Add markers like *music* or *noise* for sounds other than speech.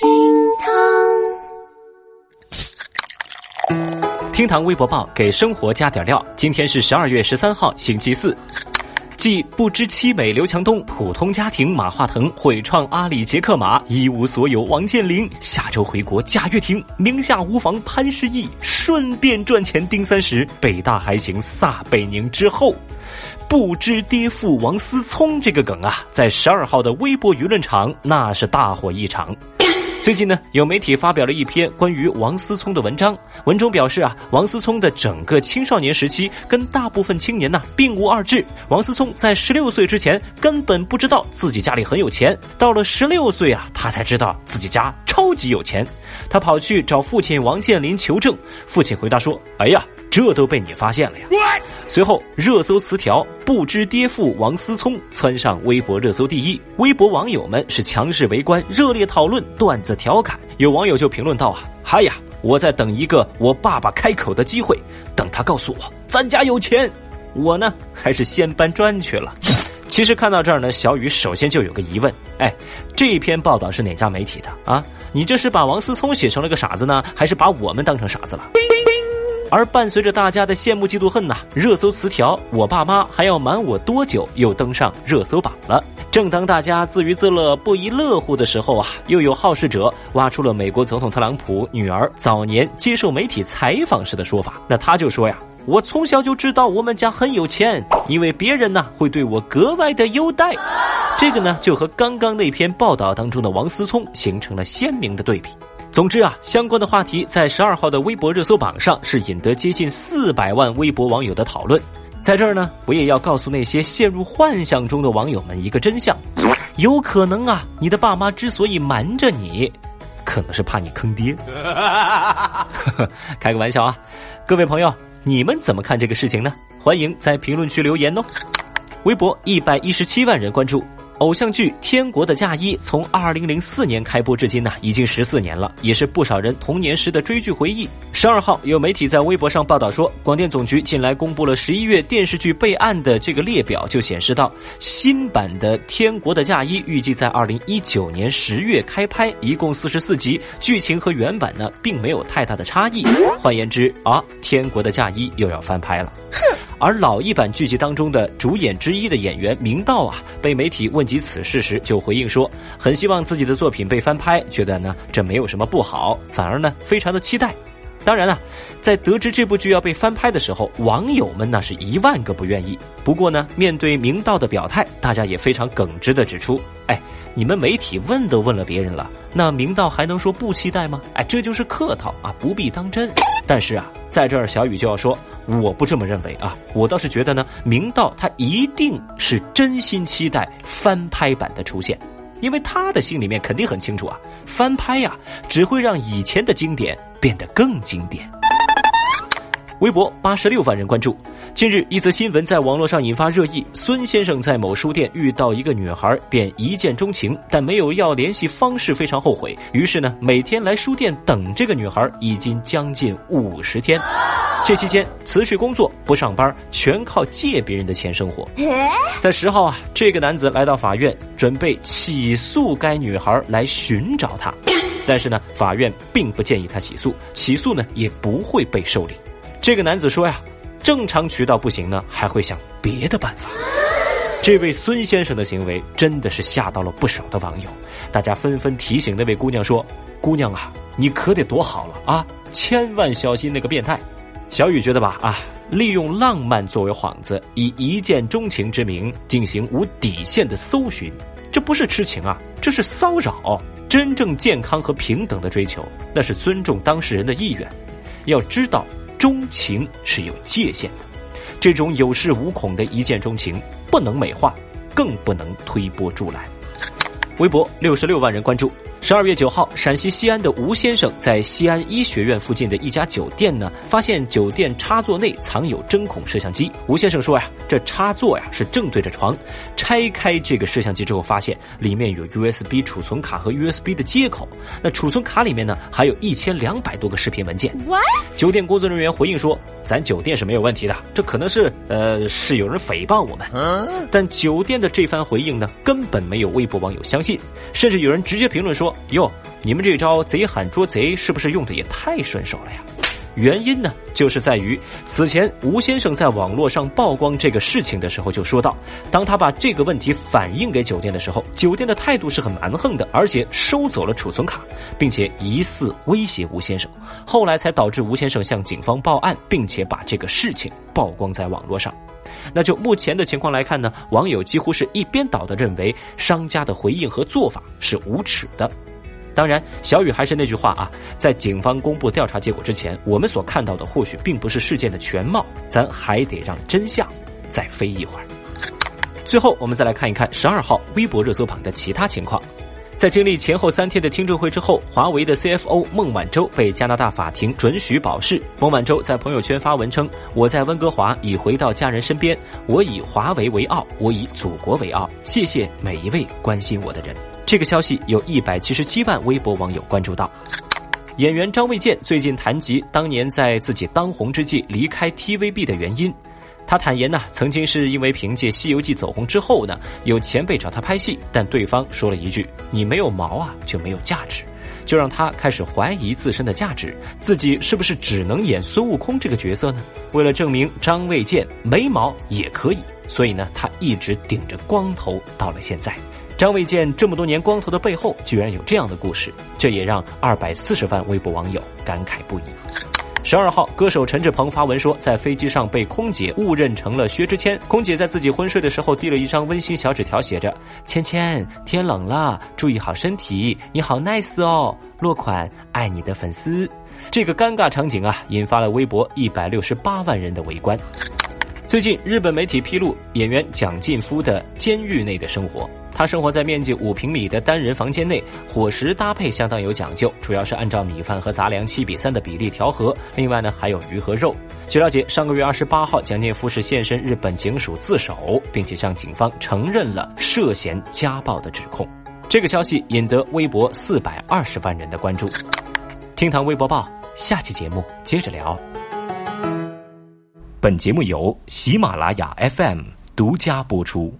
厅堂厅堂微博报给生活加点料。今天是十二月十三号，星期四。继不知妻美刘强东、普通家庭马化腾、毁创阿里杰克马、一无所有王健林、下周回国贾跃亭、名下无房潘石屹、顺便赚钱丁三十、北大还行撒贝宁之后，不知爹父王思聪这个梗啊，在十二号的微博舆论场那是大火一场。最近呢，有媒体发表了一篇关于王思聪的文章，文中表示啊，王思聪的整个青少年时期跟大部分青年呢并无二致。王思聪在十六岁之前根本不知道自己家里很有钱，到了十六岁啊，他才知道自己家超级有钱。他跑去找父亲王健林求证，父亲回答说：“哎呀，这都被你发现了呀。”随后，热搜词条“不知爹父王思聪”窜上微博热搜第一，微博网友们是强势围观、热烈讨论、段子调侃。有网友就评论道：“啊，嗨呀，我在等一个我爸爸开口的机会，等他告诉我咱家有钱，我呢还是先搬砖去了。” *laughs* 其实看到这儿呢，小雨首先就有个疑问：哎，这篇报道是哪家媒体的啊？你这是把王思聪写成了个傻子呢，还是把我们当成傻子了？而伴随着大家的羡慕嫉妒恨呐，热搜词条“我爸妈还要瞒我多久”又登上热搜榜了。正当大家自娱自乐不亦乐乎的时候啊，又有好事者挖出了美国总统特朗普女儿早年接受媒体采访时的说法。那他就说呀：“我从小就知道我们家很有钱，因为别人呢会对我格外的优待。”这个呢就和刚刚那篇报道当中的王思聪形成了鲜明的对比。总之啊，相关的话题在十二号的微博热搜榜上是引得接近四百万微博网友的讨论。在这儿呢，我也要告诉那些陷入幻想中的网友们一个真相：有可能啊，你的爸妈之所以瞒着你，可能是怕你坑爹。*laughs* 开个玩笑啊，各位朋友，你们怎么看这个事情呢？欢迎在评论区留言哦。微博一百一十七万人关注。偶像剧《天国的嫁衣》从二零零四年开播至今呢，已经十四年了，也是不少人童年时的追剧回忆。十二号，有媒体在微博上报道说，广电总局近来公布了十一月电视剧备案的这个列表，就显示到新版的《天国的嫁衣》预计在二零一九年十月开拍，一共四十四集，剧情和原版呢并没有太大的差异。换言之啊，《天国的嫁衣》又要翻拍了。哼。而老一版剧集当中的主演之一的演员明道啊，被媒体问及此事时，就回应说，很希望自己的作品被翻拍，觉得呢这没有什么不好，反而呢非常的期待。当然了，在得知这部剧要被翻拍的时候，网友们那是一万个不愿意。不过呢，面对明道的表态，大家也非常耿直的指出，哎。你们媒体问都问了别人了，那明道还能说不期待吗？哎，这就是客套啊，不必当真。但是啊，在这儿小雨就要说，我不这么认为啊，我倒是觉得呢，明道他一定是真心期待翻拍版的出现，因为他的心里面肯定很清楚啊，翻拍呀只会让以前的经典变得更经典。微博八十六万人关注。近日，一则新闻在网络上引发热议。孙先生在某书店遇到一个女孩，便一见钟情，但没有要联系方式，非常后悔。于是呢，每天来书店等这个女孩，已经将近五十天。这期间辞去工作，不上班，全靠借别人的钱生活。在十号啊，这个男子来到法院，准备起诉该女孩来寻找他，但是呢，法院并不建议他起诉，起诉呢也不会被受理。这个男子说呀，正常渠道不行呢，还会想别的办法。这位孙先生的行为真的是吓到了不少的网友，大家纷纷提醒那位姑娘说：“姑娘啊，你可得躲好了啊，千万小心那个变态。”小雨觉得吧，啊，利用浪漫作为幌子，以一见钟情之名进行无底线的搜寻，这不是痴情啊，这是骚扰。真正健康和平等的追求，那是尊重当事人的意愿，要知道。钟情是有界限的，这种有恃无恐的一见钟情不能美化，更不能推波助澜。微博六十六万人关注。十二月九号，陕西西安的吴先生在西安医学院附近的一家酒店呢，发现酒店插座内藏有针孔摄像机。吴先生说呀，这插座呀是正对着床，拆开这个摄像机之后，发现里面有 USB 储存卡和 USB 的接口。那储存卡里面呢，还有一千两百多个视频文件。酒店工作人员回应说，咱酒店是没有问题的，这可能是呃是有人诽谤我们。但酒店的这番回应呢，根本没有微博网友相信，甚至有人直接评论说。：“哟，你们这招贼喊捉贼是不是用的也太顺手了呀？”原因呢，就是在于此前吴先生在网络上曝光这个事情的时候就说到，当他把这个问题反映给酒店的时候，酒店的态度是很蛮横的，而且收走了储存卡，并且疑似威胁吴先生，后来才导致吴先生向警方报案，并且把这个事情曝光在网络上。那就目前的情况来看呢，网友几乎是一边倒的认为商家的回应和做法是无耻的。当然，小雨还是那句话啊，在警方公布调查结果之前，我们所看到的或许并不是事件的全貌，咱还得让真相再飞一会儿。最后，我们再来看一看十二号微博热搜榜的其他情况。在经历前后三天的听证会之后，华为的 CFO 孟晚舟被加拿大法庭准许保释。孟晚舟在朋友圈发文称：“我在温哥华已回到家人身边，我以华为为傲，我以祖国为傲。谢谢每一位关心我的人。”这个消息有一百七十七万微博网友关注到。演员张卫健最近谈及当年在自己当红之际离开 TVB 的原因。他坦言呢，曾经是因为凭借《西游记》走红之后呢，有前辈找他拍戏，但对方说了一句：“你没有毛啊，就没有价值。”就让他开始怀疑自身的价值，自己是不是只能演孙悟空这个角色呢？为了证明张卫健没毛也可以，所以呢，他一直顶着光头到了现在。张卫健这么多年光头的背后，居然有这样的故事，这也让二百四十万微博网友感慨不已。十二号，歌手陈志朋发文说，在飞机上被空姐误认成了薛之谦。空姐在自己昏睡的时候递了一张温馨小纸条，写着：“芊芊，天冷了，注意好身体，你好 nice 哦。”落款：爱你的粉丝。这个尴尬场景啊，引发了微博一百六十八万人的围观。最近，日本媒体披露演员蒋劲夫的监狱内的生活。他生活在面积五平米的单人房间内，伙食搭配相当有讲究，主要是按照米饭和杂粮七比三的比例调和。另外呢，还有鱼和肉。据了解，上个月二十八号，蒋劲夫是现身日本警署自首，并且向警方承认了涉嫌家暴的指控。这个消息引得微博四百二十万人的关注。听堂微博报，下期节目接着聊。本节目由喜马拉雅 FM 独家播出。